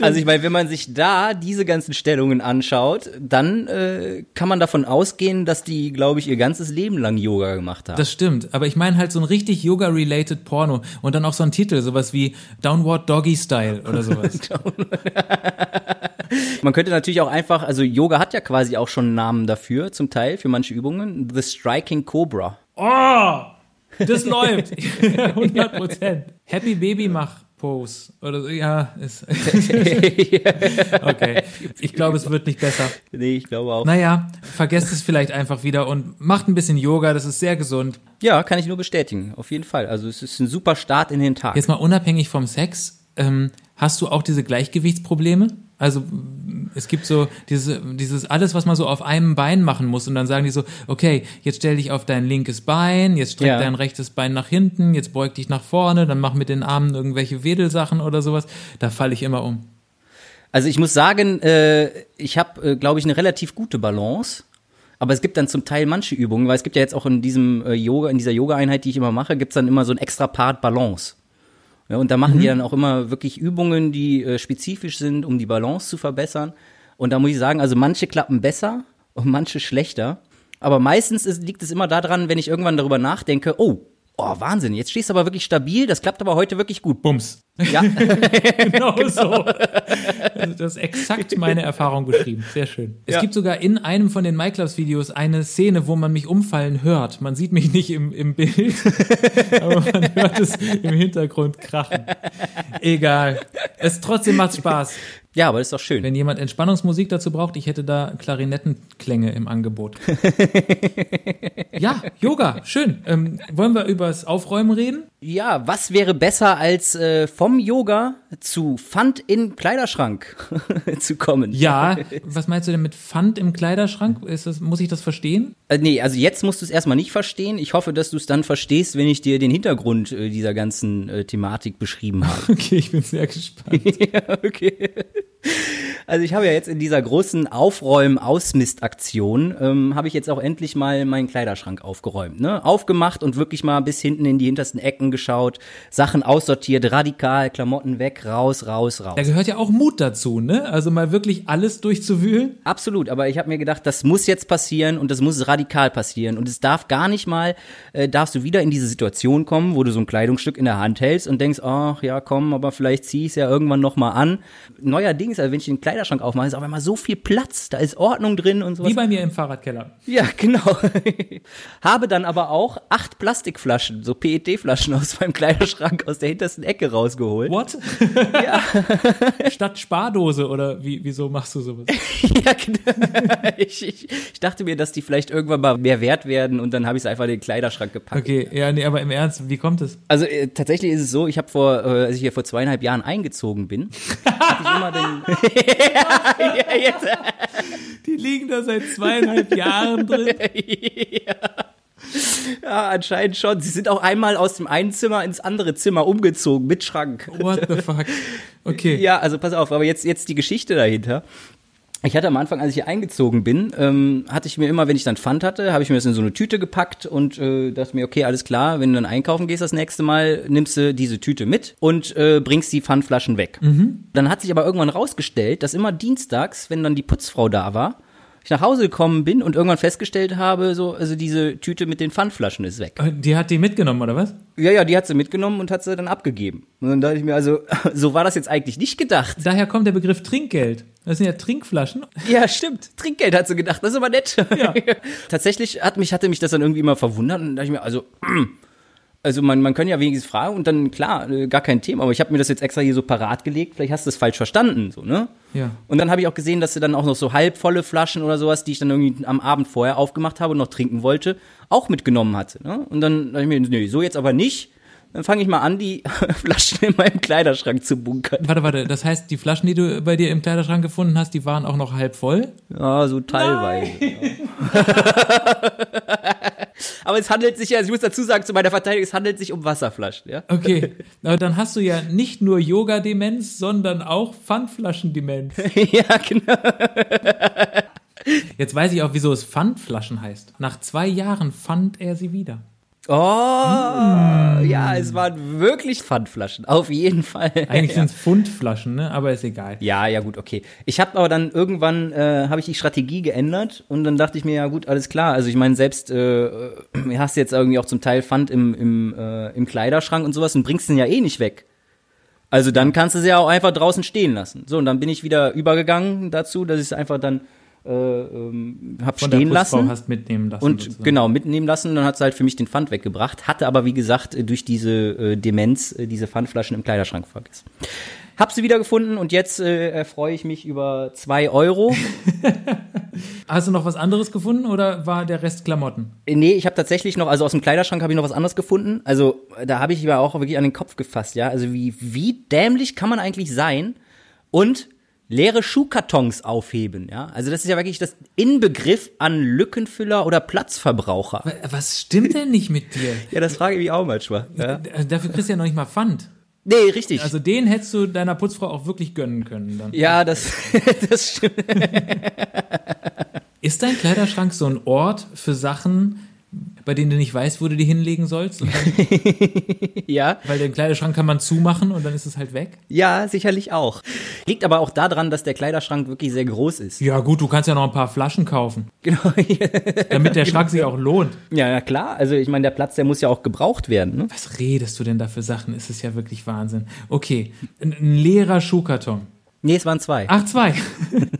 B: Also ich meine, wenn man sich da diese ganzen Stellungen anschaut, dann äh, kann man davon ausgehen, dass die, glaube ich, ihr ganzes Leben lang Yoga gemacht haben.
A: Das stimmt, aber ich meine halt so ein richtig Yoga-related Porno und dann auch so ein Titel, sowas wie Downward Doggy Style oder sowas.
B: Man könnte natürlich auch einfach, also Yoga hat ja quasi auch schon einen Namen dafür, zum Teil, für manche Übungen. The Striking Cobra.
A: oh, das läuft. 100 Prozent. Happy Baby Mach Pose oder so. Ja, ist okay. Ich glaube, es wird nicht besser.
B: Nee, ich glaube auch.
A: Naja, vergesst es vielleicht einfach wieder und macht ein bisschen Yoga, das ist sehr gesund.
B: Ja, kann ich nur bestätigen, auf jeden Fall. Also es ist ein super Start in den Tag.
A: Jetzt mal unabhängig vom Sex, ähm, hast du auch diese Gleichgewichtsprobleme? Also es gibt so diese, dieses alles, was man so auf einem Bein machen muss und dann sagen die so, okay, jetzt stell dich auf dein linkes Bein, jetzt streck
B: Ja.
A: dein rechtes Bein nach hinten, jetzt beug dich nach vorne, dann mach mit den Armen irgendwelche Wedelsachen oder sowas. Da falle ich immer um.
B: Also ich muss sagen, äh, ich habe, äh, glaube ich, eine relativ gute Balance. Aber es gibt dann zum Teil manche Übungen, weil es gibt ja jetzt auch in diesem äh, Yoga, in dieser Yoga-Einheit, die ich immer mache, gibt's dann immer so ein extra Part Balance. Ja, und da machen die dann auch immer wirklich Übungen, die äh, spezifisch sind, um die Balance zu verbessern. Und da muss ich sagen, also manche klappen besser und manche schlechter. Aber meistens ist, liegt es immer daran, wenn ich irgendwann darüber nachdenke, oh, oh, Wahnsinn, jetzt stehst du aber wirklich stabil, das klappt aber heute wirklich gut.
A: Bums.
B: Ja,
A: Genau, so. Also das ist exakt meine Erfahrung beschrieben. Sehr schön. Es
B: Ja.
A: gibt sogar in einem von den MyClubs-Videos eine Szene, wo man mich umfallen hört. Man sieht mich nicht im, im Bild, aber man hört es im Hintergrund krachen. Egal. Es trotzdem macht Spaß.
B: Ja, aber das ist doch schön.
A: Wenn jemand Entspannungsmusik dazu braucht, ich hätte da Klarinettenklänge im Angebot. ja, Yoga, schön. Ähm, wollen wir übers Aufräumen reden?
B: Ja, was wäre besser als äh, vom Yoga zu Pfand in Kleiderschrank zu kommen?
A: Ja, was meinst du denn mit Pfand im Kleiderschrank? Das, muss ich das verstehen?
B: Äh, nee, also jetzt musst du es erstmal nicht verstehen. Ich hoffe, dass du es dann verstehst, wenn ich dir den Hintergrund äh, dieser ganzen äh, Thematik beschrieben habe.
A: Okay, ich bin sehr gespannt.
B: ja, okay. Also ich habe ja jetzt in dieser großen Aufräumen-Ausmistaktion, ähm, habe ich jetzt auch endlich mal meinen Kleiderschrank aufgeräumt. Ne? Aufgemacht und wirklich mal bis hinten in die hintersten Ecken geschaut, Sachen aussortiert, radikal, Klamotten weg, raus, raus, raus.
A: Da gehört ja auch Mut dazu, ne? Also mal wirklich alles durchzuwühlen.
B: Absolut, aber ich habe mir gedacht, das muss jetzt passieren und das muss radikal passieren und es darf gar nicht mal, äh, darfst du wieder in diese Situation kommen, wo du so ein Kleidungsstück in der Hand hältst und denkst, ach ja, komm, aber vielleicht zieh ich es ja irgendwann noch mal an. Neuerdings, also wenn ich den Kleiderschrank aufmache, ist auf einmal so viel Platz, da ist Ordnung drin und sowas.
A: Wie bei mir im Fahrradkeller.
B: Ja, genau. Habe dann aber auch acht Plastikflaschen, so PET-Flaschen aus meinem Kleiderschrank aus der hintersten Ecke rausgeholt.
A: What?
B: Ja.
A: Statt Spardose oder wie, wieso machst du sowas?
B: ja, genau. Ich, ich, ich dachte mir, dass die vielleicht irgendwann mal mehr wert werden und dann habe ich es einfach in den Kleiderschrank gepackt.
A: Okay, ja, nee, aber im Ernst, wie kommt es?
B: Also äh, tatsächlich ist es so, ich habe vor, äh, als ich hier vor zweieinhalb Jahren eingezogen bin, hatte ich immer den. Ja, jetzt.
A: Die liegen da seit zweieinhalb Jahren drin.
B: Ja, anscheinend schon. Sie sind auch einmal aus dem einen Zimmer ins andere Zimmer umgezogen mit Schrank.
A: What the fuck? Okay.
B: Ja, also pass auf, aber jetzt, jetzt die Geschichte dahinter. Ich hatte am Anfang, als ich hier eingezogen bin, ähm, hatte ich mir immer, wenn ich dann Pfand hatte, habe ich mir das in so eine Tüte gepackt und äh, dachte mir, okay, alles klar, wenn du dann einkaufen gehst das nächste Mal, nimmst du diese Tüte mit und äh, bringst die Pfandflaschen weg. Dann hat sich aber irgendwann rausgestellt, dass immer dienstags, wenn dann die Putzfrau da war, ich nach Hause gekommen bin und irgendwann festgestellt habe, so, also diese Tüte mit den Pfandflaschen ist weg.
A: Die hat die mitgenommen, oder was?
B: Ja, ja, die hat sie mitgenommen und hat sie dann abgegeben. Und dann dachte ich mir, also, so war das jetzt eigentlich nicht gedacht.
A: Daher kommt der Begriff Trinkgeld. Das sind ja Trinkflaschen.
B: Ja, stimmt. Trinkgeld hat sie gedacht. Das ist aber nett.
A: Ja.
B: Tatsächlich hat mich, hatte mich das dann irgendwie immer verwundert und dachte ich mir, also, also man, man kann ja wenigstens fragen und dann, klar, äh, gar kein Thema. Aber ich habe mir das jetzt extra hier so parat gelegt. Vielleicht hast du es falsch verstanden, so, ne?
A: Ja.
B: Und dann habe ich auch gesehen, dass sie dann auch noch so halbvolle Flaschen oder sowas, die ich dann irgendwie am Abend vorher aufgemacht habe und noch trinken wollte, auch mitgenommen hatte. Ne? Und dann dachte ich mir, nee, so jetzt aber nicht. Dann fange ich mal an, die Flaschen in meinem Kleiderschrank zu bunkern.
A: Warte, warte, das heißt, die Flaschen, die du bei dir im Kleiderschrank gefunden hast, die waren auch noch halb voll?
B: Ja, so teilweise. Aber es handelt sich ja, ich muss dazu sagen, zu meiner Verteidigung, es handelt sich um Wasserflaschen, ja?
A: Okay, aber dann hast du ja nicht nur Yoga-Demenz, sondern auch Pfandflaschen-Demenz.
B: ja, genau.
A: Jetzt weiß ich auch, wieso es Pfandflaschen heißt. Nach zwei Jahren fand er sie wieder.
B: Oh, ja, es waren wirklich Pfandflaschen, auf jeden Fall.
A: Eigentlich
B: ja.
A: sind es Pfundflaschen, ne? aber ist egal.
B: Ja, ja, gut, okay. Ich habe aber dann irgendwann äh, habe ich die Strategie geändert und dann dachte ich mir, ja gut, alles klar. Also ich meine, selbst äh, äh, hast jetzt irgendwie auch zum Teil Pfand im, im, äh, im Kleiderschrank und sowas und bringst den ja eh nicht weg. Also dann kannst du sie ja auch einfach draußen stehen lassen. So, und dann bin ich wieder übergegangen dazu, dass ich es einfach dann äh, ähm, hab
A: Von
B: stehen lassen.
A: hast mitnehmen lassen.
B: Und
A: sozusagen.
B: genau, mitnehmen lassen, dann hat sie halt für mich den Pfand weggebracht, hatte aber wie gesagt äh, durch diese äh, Demenz äh, diese Pfandflaschen im Kleiderschrank vergessen. Hab sie wieder gefunden und jetzt äh, erfreue ich mich über zwei Euro.
A: Hast du noch was anderes gefunden oder war der Rest Klamotten?
B: Äh, nee, ich habe tatsächlich noch, also aus dem Kleiderschrank habe ich noch was anderes gefunden. Also äh, da habe ich aber auch wirklich an den Kopf gefasst, ja. Also wie, wie dämlich kann man eigentlich sein und leere Schuhkartons aufheben, ja. Also das ist ja wirklich das Inbegriff an Lückenfüller oder Platzverbraucher.
A: Wa- Was stimmt denn nicht mit dir?
B: Ja, das frage ich mich auch manchmal. Ja.
A: Also Dafür kriegst du ja noch nicht mal Pfand.
B: Nee, richtig.
A: Also den hättest du deiner Putzfrau auch wirklich gönnen können. Dann.
B: ja, das, das stimmt.
A: Ist dein Kleiderschrank so ein Ort für Sachen, bei denen du nicht weißt, wo du die hinlegen sollst? Dann,
B: Ja,
A: weil den Kleiderschrank kann man zumachen und dann ist es halt weg?
B: ja, sicherlich auch. Liegt aber auch daran, dass der Kleiderschrank wirklich sehr groß ist.
A: Ja gut, du kannst ja noch ein paar Flaschen kaufen,
B: Genau.
A: damit der Schrank sich auch lohnt.
B: ja, ja, klar. Also ich meine, der Platz, der muss ja auch gebraucht werden. Ne?
A: Was redest du denn da für Sachen? Es ist ja wirklich Wahnsinn. Okay, ein, ein leerer Schuhkarton.
B: Nee, es waren zwei.
A: Ach, zwei.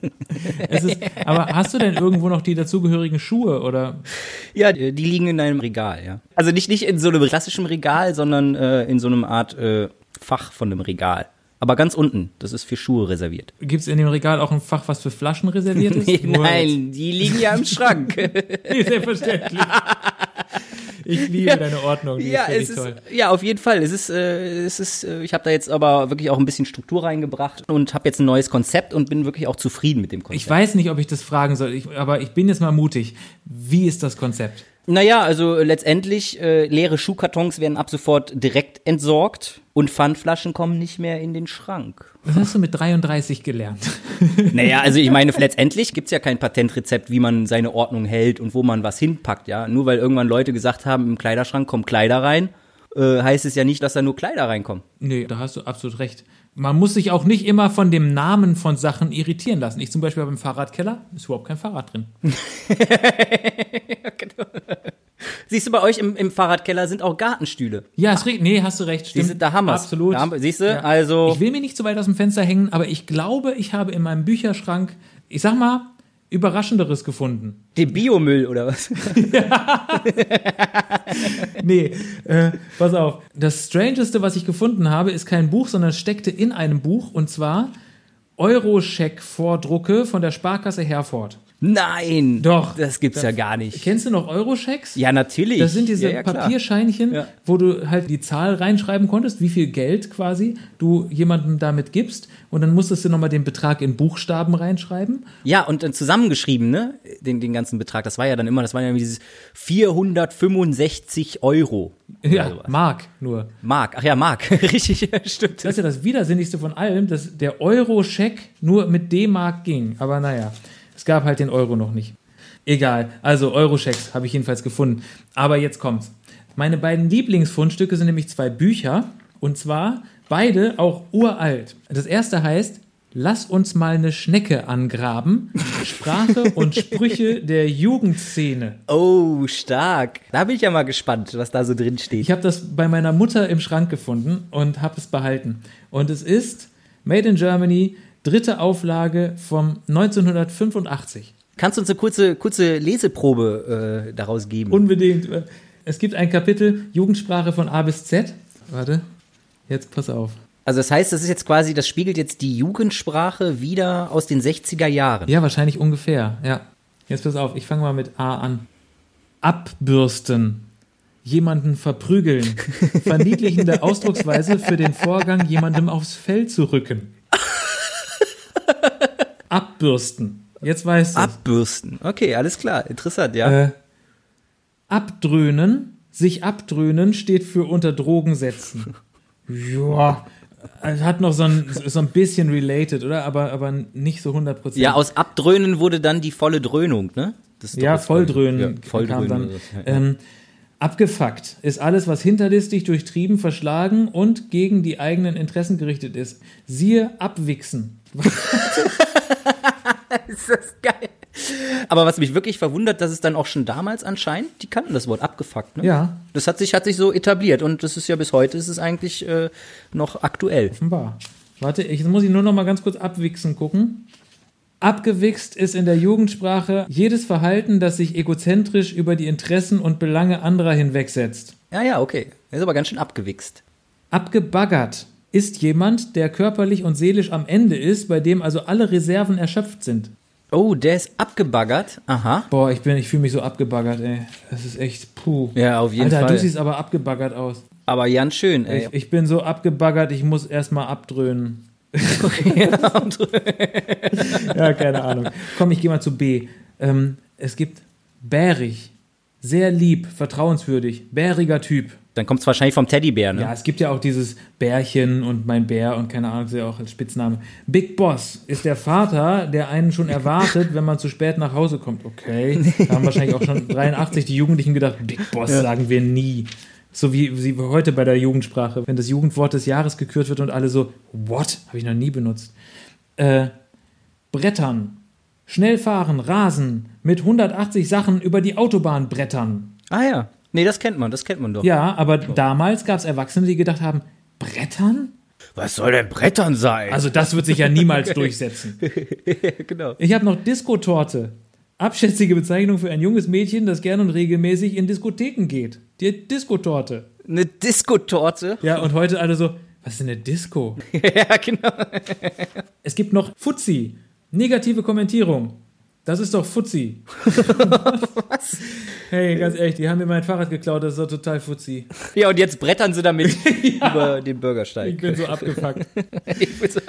A: ist, aber hast du denn irgendwo noch die dazugehörigen Schuhe oder?
B: Ja, die liegen in einem Regal, ja. Also nicht, nicht in so einem klassischen Regal, sondern äh, in so einem Art äh, Fach von einem Regal. Aber ganz unten, das ist für Schuhe reserviert.
A: Gibt es in dem Regal auch ein Fach, was für Flaschen reserviert ist?
B: Nein, die liegen ja im Schrank.
A: Nee, selbstverständlich. Ich liebe deine Ordnung. Die
B: Ja,
A: ist
B: es
A: wirklich
B: ist,
A: toll.
B: ja, auf jeden Fall. Es ist, äh, es ist, äh, ich habe da jetzt aber wirklich auch ein bisschen Struktur reingebracht und habe jetzt ein neues Konzept und bin wirklich auch zufrieden mit dem Konzept.
A: Ich weiß nicht, ob ich das fragen soll, ich, aber ich bin jetzt mal mutig. Wie ist das Konzept?
B: Naja, also letztendlich, äh, leere Schuhkartons werden ab sofort direkt entsorgt und Pfandflaschen kommen nicht mehr in den Schrank.
A: Was hast du mit 33 gelernt?
B: Naja, also ich meine, letztendlich gibt's ja kein Patentrezept, wie man seine Ordnung hält und wo man was hinpackt, ja. Nur weil irgendwann Leute gesagt haben, im Kleiderschrank kommen Kleider rein, äh, heißt es ja nicht, dass da nur Kleider reinkommen.
A: Nee, da hast du absolut recht. Man muss sich auch nicht immer von dem Namen von Sachen irritieren lassen. Ich zum Beispiel habe im Fahrradkeller, ist überhaupt kein Fahrrad drin.
B: Siehst du, bei euch im, im Fahrradkeller sind auch Gartenstühle.
A: Ja, es regt. Nee, hast du recht.
B: Die
A: Stimmt.
B: sind, da haben wir's.
A: Absolut.
B: Da haben siehst du,
A: Ja.
B: also.
A: Ich will mich nicht zu weit aus dem Fenster hängen, aber ich glaube, ich habe in meinem Bücherschrank, ich sag mal, Überraschenderes gefunden.
B: Den Biomüll oder was?
A: Nee, äh, pass auf. Das Strangeste, was ich gefunden habe, ist kein Buch, sondern steckte in einem Buch und zwar Euroscheck-Vordrucke von der Sparkasse Herford.
B: Nein!
A: Doch.
B: Das gibt's ja gar nicht.
A: Kennst du noch Euroschecks?
B: Ja, natürlich.
A: Das sind diese
B: ja, ja.
A: Papierscheinchen,
B: Ja.
A: wo du halt die Zahl reinschreiben konntest, wie viel Geld quasi du jemandem damit gibst. Und dann musstest du nochmal den Betrag in Buchstaben reinschreiben.
B: Ja, und dann zusammengeschrieben, ne? Den, den ganzen Betrag. Das war ja dann immer, das war ja dieses 465 Euro.
A: Ja,
B: sowas.
A: Mark nur.
B: Mark. Ach ja, Mark. Richtig, stimmt.
A: Das ist ja das Widersinnigste von allem, dass der Euro-Scheck nur mit D-Mark ging. Aber naja, es gab halt den Euro noch nicht. Egal. Also Euro-Schecks habe ich jedenfalls gefunden. Aber jetzt kommt's. Meine beiden Lieblingsfundstücke sind nämlich zwei Bücher. Und zwar beide auch uralt. Das erste heißt Lass uns mal eine Schnecke angraben. Sprache und Sprüche der Jugendszene.
B: Oh, stark. Da bin ich ja mal gespannt, was da so drin steht.
A: Ich habe das bei meiner Mutter im Schrank gefunden und habe es behalten. Und es ist Made in Germany, dritte Auflage vom 1985.
B: Kannst du uns eine kurze, kurze Leseprobe äh, daraus geben?
A: Unbedingt. Es gibt ein Kapitel Jugendsprache von A bis Z. Warte, jetzt pass auf.
B: also das heißt, das ist jetzt quasi, das spiegelt jetzt die Jugendsprache wieder aus den 60er Jahren.
A: Ja, wahrscheinlich ungefähr. Ja. Jetzt pass auf, ich fange mal mit A an. Abbürsten. Jemanden verprügeln. Verniedlichende Ausdrucksweise für den Vorgang, jemandem aufs Fell zu rücken. Abbürsten. Jetzt weißt du.
B: Abbürsten. Okay, alles klar. Interessant, ja.
A: Äh, abdröhnen, sich abdröhnen steht für unter Drogen setzen. Ja, es hat noch so ein, so ein bisschen related, oder? Aber, aber nicht so 100%.
B: ja, aus Abdröhnen wurde dann die volle Dröhnung, ne?
A: Ja, Volldröhnen.
B: Ja,
A: kam
B: Volldröhnen.
A: dann.
B: oder so. Ja.
A: Ähm, abgefuckt ist alles, was hinterlistig, durchtrieben, verschlagen und gegen die eigenen Interessen gerichtet ist. Siehe Abwichsen.
B: ist das geil. Aber was mich wirklich verwundert, dass es dann auch schon damals anscheinend, die kannten das Wort abgefuckt, ne?
A: Ja,
B: Das hat sich, hat sich so etabliert und das ist ja bis heute, ist es eigentlich äh, noch aktuell.
A: offenbar. Warte, jetzt muss ich nur noch mal ganz kurz abwichsen gucken. Abgewichst ist in der Jugendsprache jedes Verhalten, das sich egozentrisch über die Interessen und Belange anderer hinwegsetzt.
B: Ja, ja, okay. Er ist aber ganz schön abgewichst.
A: Abgebaggert ist jemand, der körperlich und seelisch am Ende ist, bei dem also alle Reserven erschöpft sind.
B: Oh, der ist abgebaggert. Aha.
A: Boah, ich bin, ich fühle mich so abgebaggert, ey. Das ist echt puh.
B: Ja, auf jeden
A: Alter,
B: Fall.
A: du siehst aber abgebaggert aus.
B: Aber ganz schön, ey.
A: Ich, ich bin so abgebaggert, ich muss erstmal abdröhnen. Ja, keine Ahnung. Komm, ich gehe mal zu B. Ähm, es gibt bärig, sehr lieb, vertrauenswürdig, bäriger Typ.
B: Dann kommt es wahrscheinlich vom Teddybär, ne?
A: Ja, es gibt ja auch dieses Bärchen und mein Bär und keine Ahnung, das ist ja auch als Spitzname. Big Boss ist der Vater, der einen schon erwartet, wenn man zu spät nach Hause kommt. Okay, da haben wahrscheinlich auch schon 83 die Jugendlichen gedacht, Big Boss sagen wir nie. So wie, wie heute bei der Jugendsprache, wenn das Jugendwort des Jahres gekürt wird und alle so, what? Habe ich noch nie benutzt. Äh, Brettern. Schnell fahren, rasen, mit 180 Sachen über die Autobahn brettern.
B: Ah ja. Nee, das kennt man, das kennt man doch.
A: Ja, aber damals gab es Erwachsene, die gedacht haben, Brettern?
B: Was soll denn Brettern sein?
A: Also das wird sich ja niemals durchsetzen.
B: genau.
A: Ich habe noch Diskotorte. Abschätzige Bezeichnung für ein junges Mädchen, das gern und regelmäßig in Diskotheken geht. Die Diskotorte.
B: Eine Diskotorte.
A: Ja, und heute alle so, was ist denn eine Disco?
B: ja, genau.
A: Es gibt noch Fuzzi. Negative Kommentierung. Das ist doch Fuzzi. Was? Hey, ganz ehrlich, die haben mir mein Fahrrad geklaut, das ist doch total Fuzzi.
B: Ja, und jetzt brettern sie damit ja. über den Bürgersteig.
A: Ich bin so abgefuckt.
B: so,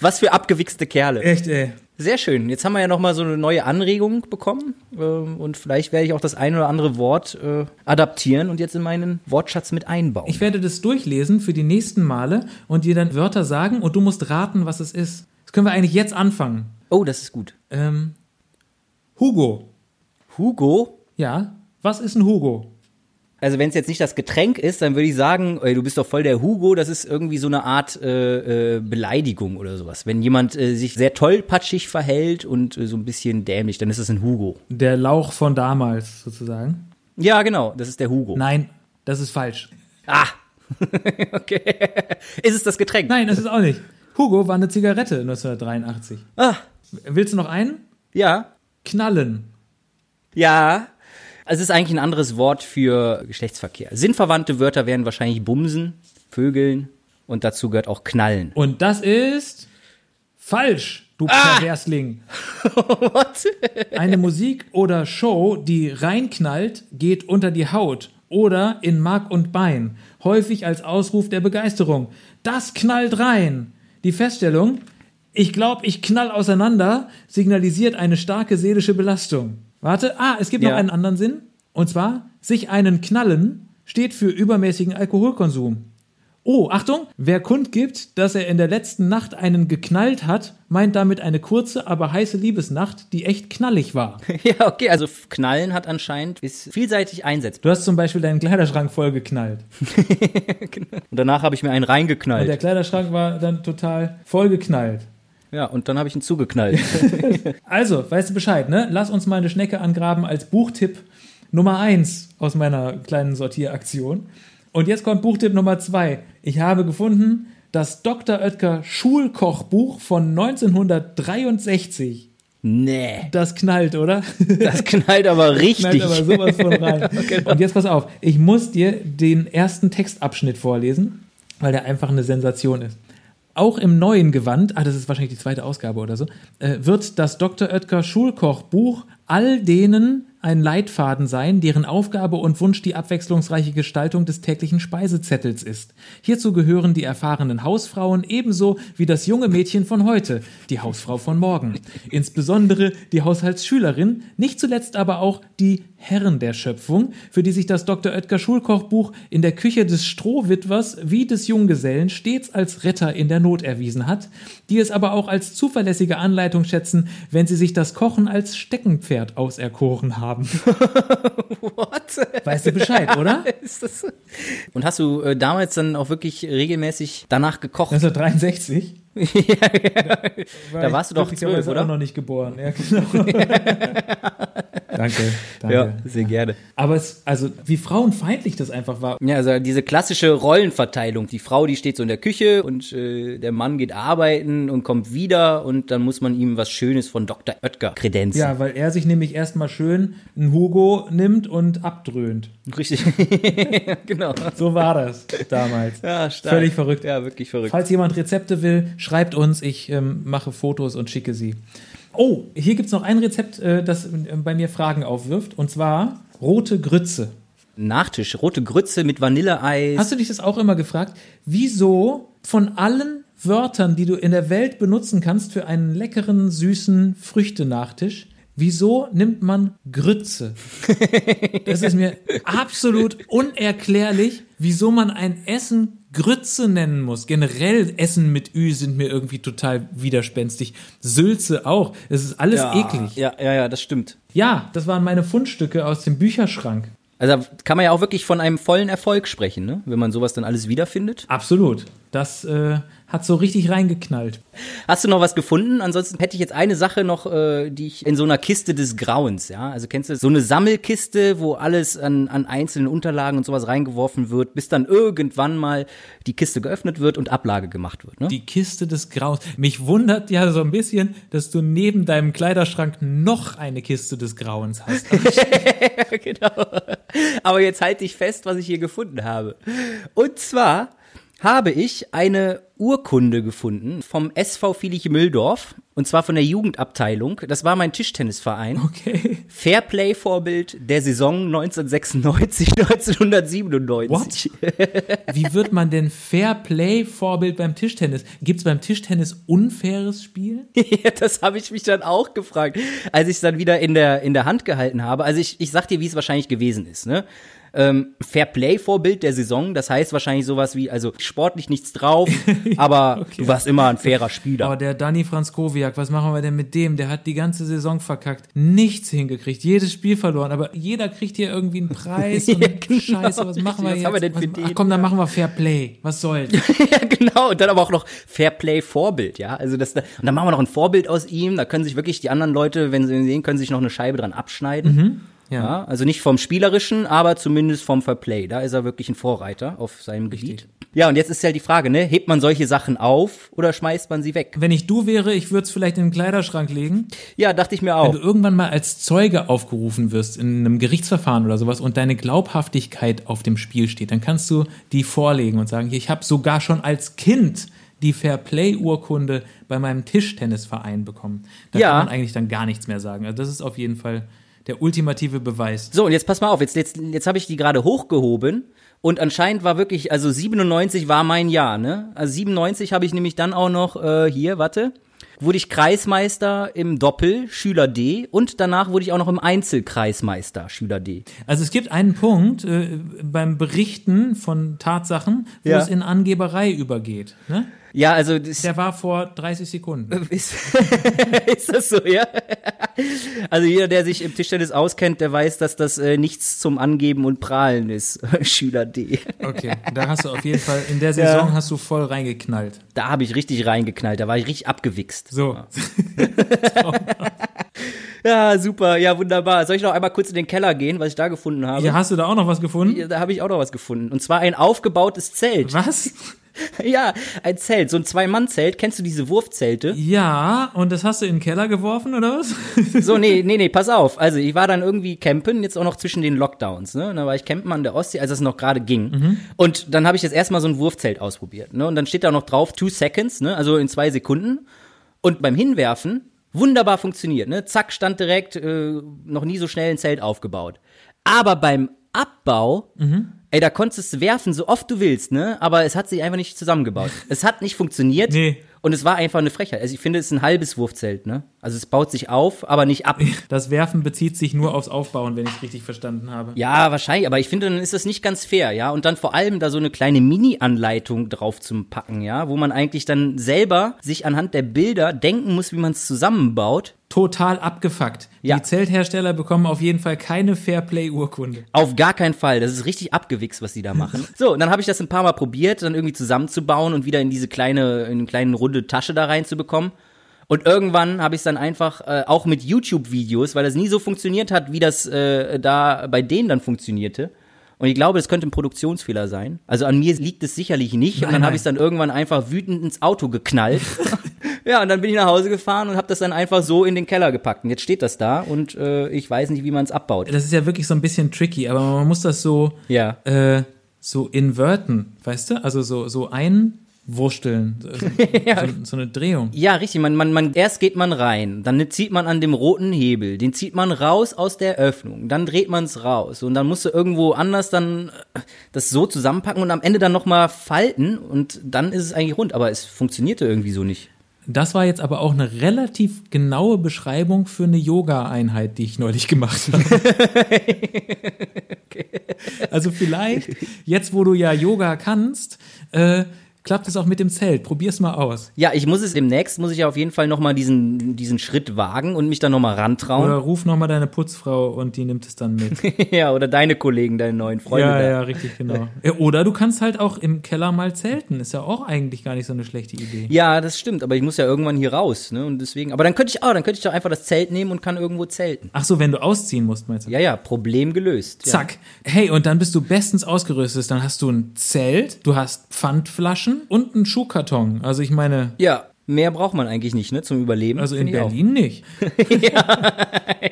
B: was für abgewichste Kerle.
A: Echt, ey.
B: Sehr schön. Jetzt haben wir ja nochmal so eine neue Anregung bekommen. Ähm, und vielleicht werde ich auch das ein oder andere Wort äh, adaptieren und jetzt in meinen Wortschatz mit einbauen.
A: Ich werde das durchlesen für die nächsten Male und dir dann Wörter sagen und du musst raten, was es ist. Das können wir eigentlich jetzt anfangen.
B: Oh, das ist gut.
A: Ähm, Hugo.
B: Hugo?
A: Ja. Was ist ein Hugo?
B: Also wenn es jetzt nicht das Getränk ist, dann würde ich sagen, ey, du bist doch voll der Hugo, das ist irgendwie so eine Art äh, äh, Beleidigung oder sowas. Wenn jemand äh, sich sehr tollpatschig verhält und äh, so ein bisschen dämlich, dann ist es ein Hugo.
A: Der Lauch von damals sozusagen.
B: Ja, genau, das ist der Hugo.
A: Nein, das ist falsch.
B: Ah, okay. Ist es das Getränk?
A: Nein, das ist auch nicht. Hugo war eine Zigarette 1983.
B: Ah.
A: Willst du noch einen?
B: Ja.
A: Knallen.
B: Ja. Also es ist eigentlich ein anderes Wort für Geschlechtsverkehr. Sinnverwandte Wörter wären wahrscheinlich Bumsen, Vögeln und dazu gehört auch Knallen.
A: Und das ist falsch, du ah! Perversling.
B: What?
A: Eine Musik oder Show, die reinknallt, geht unter die Haut oder in Mark und Bein, häufig als Ausruf der Begeisterung. Das knallt rein. Die Feststellung, ich glaube, ich knall auseinander, signalisiert eine starke seelische Belastung. Warte, ah, es gibt ja. noch einen anderen Sinn. Und zwar, sich einen knallen steht für übermäßigen Alkoholkonsum. Oh, Achtung, wer kundgibt, dass er in der letzten Nacht einen geknallt hat, meint damit eine kurze, aber heiße Liebesnacht, die echt knallig war.
B: Ja, okay, also knallen hat anscheinend, ist vielseitig einsetzbar.
A: Du hast zum Beispiel deinen Kleiderschrank voll geknallt.
B: genau. Und danach habe ich mir einen reingeknallt. Und
A: der Kleiderschrank war dann total voll geknallt.
B: Ja, und dann habe ich ihn zugeknallt.
A: also, weißt du Bescheid, ne? Lass uns mal eine Schnecke angraben als Buchtipp Nummer 1 aus meiner kleinen Sortieraktion. Und jetzt kommt Buchtipp Nummer 2. Ich habe gefunden das Dr. Oetker Schulkochbuch von 1963.
B: Nee.
A: Das knallt, oder?
B: Das knallt aber richtig.
A: knallt aber sowas von rein. genau. Und jetzt pass auf, ich muss dir den ersten Textabschnitt vorlesen, weil der einfach eine Sensation ist. Auch im neuen Gewand, ah, das ist wahrscheinlich die zweite Ausgabe oder so, äh, wird das Dr. Oetker Schulkochbuch all denen ein Leitfaden sein, deren Aufgabe und Wunsch die abwechslungsreiche Gestaltung des täglichen Speisezettels ist. Hierzu gehören die erfahrenen Hausfrauen ebenso wie das junge Mädchen von heute, die Hausfrau von morgen. Insbesondere die Haushaltsschülerin, nicht zuletzt aber auch die Herren der Schöpfung, für die sich das Dr. Oetker Schulkochbuch in der Küche des Strohwitwers wie des Junggesellen stets als Retter in der Not erwiesen hat, die es aber auch als zuverlässige Anleitung schätzen, wenn sie sich das Kochen als Steckenpferd auserkoren haben haben.
B: What?
A: Weißt du Bescheid, oder?
B: Und hast du äh, damals dann auch wirklich regelmäßig danach gekocht?
A: 1963?
B: Ja, ja. Da warst du doch zwölf, oder?
A: auch noch nicht geboren. Ja, genau. danke, danke.
B: Ja, sehr gerne.
A: Aber es, also, wie frauenfeindlich das einfach war.
B: Ja, also diese klassische Rollenverteilung. Die Frau, die steht so in der Küche und äh, der Mann geht arbeiten und kommt wieder und dann muss man ihm was Schönes von Dr. Oetker kredenzen.
A: Ja, weil er sich nämlich erstmal schön einen Hugo nimmt und abdröhnt.
B: Richtig. genau.
A: So war das damals.
B: Ja, stark.
A: Völlig verrückt.
B: Ja, wirklich verrückt.
A: Falls jemand Rezepte will, schreibt uns, ich ähm, mache Fotos und schicke sie. Oh, hier gibt es noch ein Rezept, äh, das äh, bei mir Fragen aufwirft, und zwar rote Grütze.
B: Nachtisch, rote Grütze mit Vanilleeis.
A: Hast du dich das auch immer gefragt? Wieso von allen Wörtern, die du in der Welt benutzen kannst für einen leckeren, süßen Früchtenachtisch, Wieso nimmt man Grütze? Das ist mir absolut unerklärlich, wieso man ein Essen Grütze nennen muss. Generell Essen mit Ü sind mir irgendwie total widerspenstig. Sülze auch. Es ist alles
B: ja,
A: eklig.
B: Ja, ja, ja, das stimmt.
A: Ja, das waren meine Fundstücke aus dem Bücherschrank.
B: Also kann man ja auch wirklich von einem vollen Erfolg sprechen, ne? wenn man sowas dann alles wiederfindet.
A: Absolut. Das äh, hat so richtig reingeknallt.
B: Hast du noch was gefunden? Ansonsten hätte ich jetzt eine Sache noch, äh, die ich in so einer Kiste des Grauens, ja. Also kennst du so eine Sammelkiste, wo alles an, an einzelnen Unterlagen und sowas reingeworfen wird, bis dann irgendwann mal die Kiste geöffnet wird und Ablage gemacht wird. Ne?
A: Die Kiste des Grauens. Mich wundert ja so ein bisschen, dass du neben deinem Kleiderschrank noch eine Kiste des Grauens hast.
B: genau. Aber jetzt halte ich fest, was ich hier gefunden habe. Und zwar habe ich eine Urkunde gefunden vom SV Vilich Mühldorf Und zwar von der Jugendabteilung. Das war mein Tischtennisverein.
A: Okay.
B: Fairplay-Vorbild der Saison 1996, 1997.
A: Wie wird man denn Fairplay-Vorbild beim Tischtennis? Gibt es beim Tischtennis unfaires Spiel?
B: ja, das habe ich mich dann auch gefragt, als ich es dann wieder in der, in der Hand gehalten habe. Also ich, ich sag dir, wie es wahrscheinlich gewesen ist. Ne? Ähm, Fairplay-Vorbild der Saison. Das heißt wahrscheinlich sowas wie, also sportlich nichts drauf, aber okay. du warst immer ein fairer Spieler.
A: Aber der Dani Franzkowiak, was machen wir denn mit dem? Der hat die ganze Saison verkackt. Nichts hingekriegt, jedes Spiel verloren, aber jeder kriegt hier irgendwie einen Preis und ja, genau. Scheiße, was machen wir was jetzt? Haben wir denn für was, ach komm, dann machen wir Fairplay. Was soll's?
B: ja, genau. Und dann aber auch noch Fairplay-Vorbild, ja. Also das, und dann machen wir noch ein Vorbild aus ihm. Da können sich wirklich die anderen Leute, wenn sie ihn sehen, können sich noch eine Scheibe dran abschneiden. Mhm. Ja. ja. Also nicht vom Spielerischen, aber zumindest vom Verplay. Da ist er wirklich ein Vorreiter auf seinem Richtig. Gebiet. Ja, und jetzt ist ja die Frage, ne? Hebt man solche Sachen auf oder schmeißt man sie weg?
A: Wenn ich du wäre, ich würde es vielleicht in den Kleiderschrank legen.
B: Ja, dachte ich mir auch.
A: Wenn du irgendwann mal als Zeuge aufgerufen wirst in einem Gerichtsverfahren oder sowas und deine Glaubhaftigkeit auf dem Spiel steht, dann kannst du die vorlegen und sagen, ich habe sogar schon als Kind die Fairplay-Urkunde bei meinem Tischtennisverein bekommen. Da ja. kann man eigentlich dann gar nichts mehr sagen. Also das ist auf jeden Fall der ultimative Beweis.
B: So, und jetzt pass mal auf, jetzt, jetzt, jetzt habe ich die gerade hochgehoben und anscheinend war wirklich, also 97 war mein Jahr, ne? Also 97 habe ich nämlich dann auch noch, äh, hier, warte, wurde ich Kreismeister im Doppel, Schüler D, und danach wurde ich auch noch im Einzelkreismeister, Schüler D.
A: Also es gibt einen Punkt äh, beim Berichten von Tatsachen, wo ja. es in Angeberei übergeht. Ne?
B: Ja, also das
A: der war vor 30 Sekunden.
B: Ist, ist das so, ja? Also jeder, der sich im Tischtennis auskennt, der weiß, dass das äh, nichts zum Angeben und Prahlen ist. Schüler D.
A: Okay, da hast du auf jeden Fall in der Saison ja. hast du voll reingeknallt.
B: Da habe ich richtig reingeknallt, da war ich richtig abgewichst.
A: So.
B: Ja. Ja, super, ja, wunderbar. Soll ich noch einmal kurz in den Keller gehen, was ich da gefunden habe?
A: Ja, hast du da auch noch was gefunden? Ja,
B: da habe ich auch noch was gefunden. Und zwar ein aufgebautes Zelt.
A: Was?
B: Ja, ein Zelt, so ein Zwei-Mann-Zelt. Kennst du diese Wurfzelte?
A: Ja, und das hast du in den Keller geworfen, oder was?
B: So, nee, nee, nee, pass auf. Also, ich war dann irgendwie campen, jetzt auch noch zwischen den Lockdowns, ne? Und da war ich campen an der Ostsee, als es noch gerade ging. Mhm. Und dann habe ich jetzt erstmal so ein Wurfzelt ausprobiert, ne? Und dann steht da noch drauf, two seconds, ne? Also in zwei Sekunden. Und beim Hinwerfen, wunderbar funktioniert, ne? Zack, stand direkt, äh, noch nie so schnell ein Zelt aufgebaut. Aber beim Abbau, mhm Ey, da konntest du werfen, so oft du willst, ne? Aber es hat sich einfach nicht zusammengebaut. es hat nicht funktioniert. Nee. Und es war einfach eine Frechheit. Also ich finde, es ist ein halbes Wurfzelt, ne? Also es baut sich auf, aber nicht ab.
A: Das Werfen bezieht sich nur aufs Aufbauen, wenn ich es richtig verstanden habe.
B: Ja, wahrscheinlich, aber ich finde, dann ist das nicht ganz fair, ja? Und dann vor allem da so eine kleine Mini-Anleitung drauf zum Packen, ja? Wo man eigentlich dann selber sich anhand der Bilder denken muss, wie man es zusammenbaut
A: total abgefuckt. Ja. Die Zelthersteller bekommen auf jeden Fall keine Fairplay-Urkunde.
B: Auf gar keinen Fall. Das ist richtig abgewichst, was die da machen. so, und dann habe ich das ein paar Mal probiert, dann irgendwie zusammenzubauen und wieder in diese kleine, in eine kleine runde Tasche da reinzubekommen. Und irgendwann habe ich es dann einfach äh, auch mit YouTube-Videos, weil das nie so funktioniert hat, wie das äh, da bei denen dann funktionierte. Und ich glaube, das könnte ein Produktionsfehler sein. Also an mir liegt es sicherlich nicht. Nein, und dann habe ich es dann irgendwann einfach wütend ins Auto geknallt. Ja, und dann bin ich nach Hause gefahren und habe das dann einfach so in den Keller gepackt. Und jetzt steht das da und äh, ich weiß nicht, wie man es abbaut.
A: Das ist ja wirklich so ein bisschen tricky, aber man muss das so,
B: ja.
A: äh, so inverten, weißt du? Also so, so ein Wursteln, so, ja. so, so, eine Drehung.
B: Ja, richtig. Man, man, man, erst geht man rein, dann zieht man an dem roten Hebel, den zieht man raus aus der Öffnung, dann dreht man es raus und dann musst du irgendwo anders dann äh, das so zusammenpacken und am Ende dann nochmal falten und dann ist es eigentlich rund. Aber es funktionierte irgendwie so nicht.
A: Das war jetzt aber auch eine relativ genaue Beschreibung für eine Yoga-Einheit, die ich neulich gemacht habe. okay. Also vielleicht, jetzt wo du ja Yoga kannst, äh, klappt es auch mit dem Zelt. Probier's mal aus.
B: Ja, ich muss es demnächst, muss ich ja auf jeden Fall nochmal diesen, diesen Schritt wagen und mich dann nochmal rantrauen.
A: Oder ruf nochmal deine Putzfrau und die nimmt es dann mit.
B: ja, oder deine Kollegen, deine neuen Freunde.
A: Ja, da. ja, richtig, genau. Oder du kannst halt auch im Keller mal zelten. Ist ja auch eigentlich gar nicht so eine schlechte Idee.
B: Ja, das stimmt, aber ich muss ja irgendwann hier raus, ne? Und deswegen, aber dann könnte ich auch, dann könnte ich doch einfach das Zelt nehmen und kann irgendwo zelten.
A: Ach so, wenn du ausziehen musst, meinst du?
B: Ja, ja, Problem gelöst.
A: Zack. Ja. Hey, und dann bist du bestens ausgerüstet. Dann hast du ein Zelt, du hast Pfandflaschen und einen Schuhkarton Karton. Also ich meine.
B: Ja, mehr braucht man eigentlich nicht, ne, zum Überleben.
A: Also in Berlin nicht.
B: ja.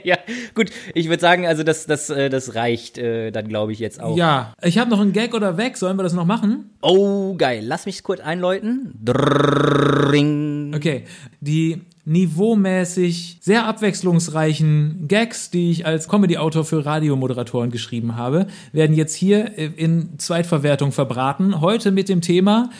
B: ja, gut. Ich würde sagen, also das, das, äh, das reicht äh, dann, glaube ich, jetzt auch.
A: Ja, ich habe noch einen Gag oder weg. Sollen wir das noch machen?
B: Oh, geil. Lass mich kurz einläuten. Drrring.
A: Okay, die niveaumäßig sehr abwechslungsreichen Gags, die ich als Comedy-Autor für Radiomoderatoren geschrieben habe, werden jetzt hier in Zweitverwertung verbraten. Heute mit dem Thema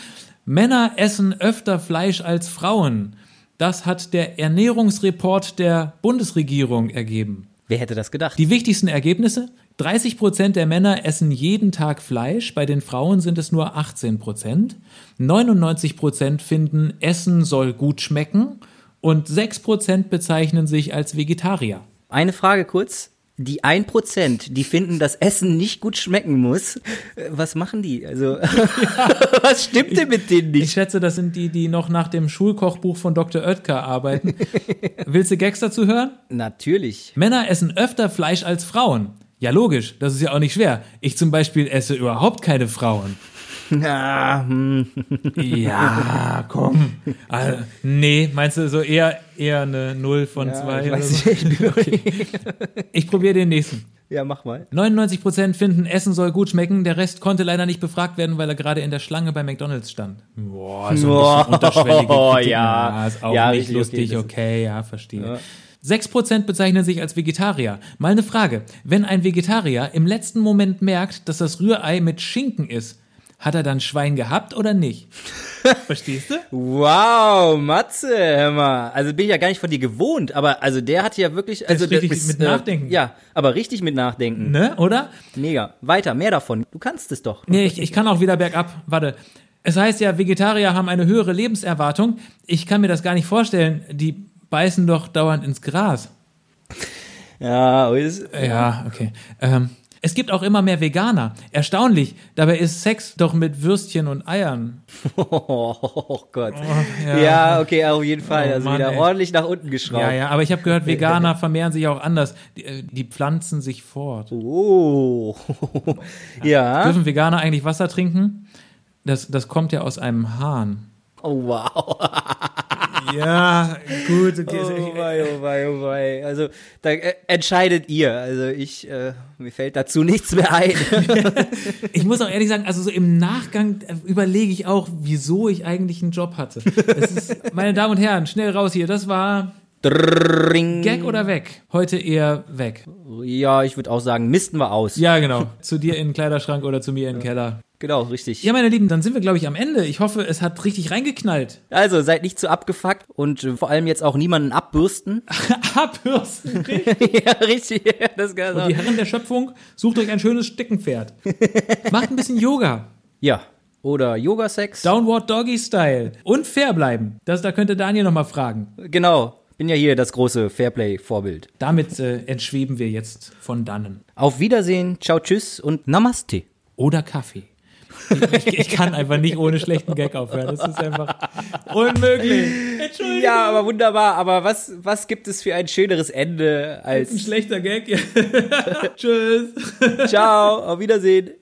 A: Männer essen öfter Fleisch als Frauen. Das hat der Ernährungsreport der Bundesregierung ergeben.
B: Wer hätte das gedacht?
A: Die wichtigsten Ergebnisse? 30 Prozent der Männer essen jeden Tag Fleisch, bei den Frauen sind es nur 18 Prozent. 99 Prozent finden, Essen soll gut schmecken und 6 Prozent bezeichnen sich als Vegetarier.
B: Eine Frage kurz die ein Prozent, die finden, dass Essen nicht gut schmecken muss, äh, was machen die? Also, ja. was stimmt denn mit denen nicht?
A: Ich schätze, das sind die, die noch nach dem Schulkochbuch von Dr. Oetker arbeiten. Willst du Gags dazu hören?
B: Natürlich.
A: Männer essen öfter Fleisch als Frauen. Ja, logisch, das ist ja auch nicht schwer. Ich zum Beispiel esse überhaupt keine Frauen.
B: Na, hm.
A: Ja, komm. Also, nee, meinst du so eher, eher eine 0 von 2? Ja, ich, so? okay. ich probiere den nächsten.
B: Ja, mach mal.
A: 99% finden, Essen soll gut schmecken. Der Rest konnte leider nicht befragt werden, weil er gerade in der Schlange bei McDonalds stand.
B: Boah, so ein bisschen unterschwellige
A: Kritik. Ja, ja, ist auch ja, nicht lustig. Okay, okay ja, verstehe. Ja. 6% bezeichnen sich als Vegetarier. Mal eine Frage. Wenn ein Vegetarier im letzten Moment merkt, dass das Rührei mit Schinken ist, hat er dann Schwein gehabt oder nicht? Verstehst du?
B: Wow, Matze, hör mal. Also bin ich ja gar nicht von dir gewohnt, aber also der hat ja wirklich, also
A: das richtig mit äh, Nachdenken.
B: Ja, aber richtig mit Nachdenken.
A: Ne, oder?
B: Mega. Weiter, mehr davon. Du kannst es doch.
A: Nee, ich, ich kann auch wieder bergab. Warte. Es heißt ja, Vegetarier haben eine höhere Lebenserwartung. Ich kann mir das gar nicht vorstellen. Die beißen doch dauernd ins Gras.
B: Ja, ist,
A: ja, okay. Ähm, es gibt auch immer mehr Veganer. Erstaunlich. Dabei ist Sex doch mit Würstchen und Eiern.
B: Oh, Gott. Oh, ja. ja. okay, auf jeden Fall. Oh, also Mann, wieder ey. ordentlich nach unten geschraubt.
A: Ja, ja, aber ich habe gehört, Veganer vermehren sich auch anders. Die, äh, die pflanzen sich fort.
B: Oh.
A: ja. Dürfen Veganer eigentlich Wasser trinken? Das, das kommt ja aus einem Hahn.
B: Oh, wow.
A: Ja, gut. Okay.
B: Oh wei, oh wei, oh wei. Also, da äh, entscheidet ihr. Also, ich, äh, mir fällt dazu nichts mehr ein.
A: ich muss auch ehrlich sagen, also so im Nachgang äh, überlege ich auch, wieso ich eigentlich einen Job hatte. Ist, meine Damen und Herren, schnell raus hier. Das war
B: Dring.
A: Gag oder weg? Heute eher weg.
B: Ja, ich würde auch sagen, misten wir aus.
A: Ja, genau. Zu dir in den Kleiderschrank oder zu mir in den Keller.
B: Genau, richtig.
A: Ja, meine Lieben, dann sind wir, glaube ich, am Ende. Ich hoffe, es hat richtig reingeknallt.
B: Also, seid nicht zu abgefuckt und äh, vor allem jetzt auch niemanden abbürsten.
A: abbürsten? Richtig.
B: ja, richtig.
A: Das kann und die Herren der Schöpfung, sucht euch ein schönes Steckenpferd. Macht ein bisschen Yoga.
B: Ja, oder Yoga-Sex.
A: Downward Doggy Style. Und fair bleiben. Das, da könnte Daniel nochmal fragen.
B: Genau bin ja hier das große Fairplay-Vorbild.
A: Damit äh, entschweben wir jetzt von dannen.
B: Auf Wiedersehen, ciao, tschüss und Namaste.
A: Oder Kaffee. Ich, ich, kann einfach nicht ohne schlechten Gag aufhören. Das ist einfach unmöglich.
B: Entschuldigung. Ja, aber wunderbar. Aber was, was gibt es für ein schöneres Ende als.
A: Ein schlechter Gag. Tschüss.
B: Ciao. Auf Wiedersehen.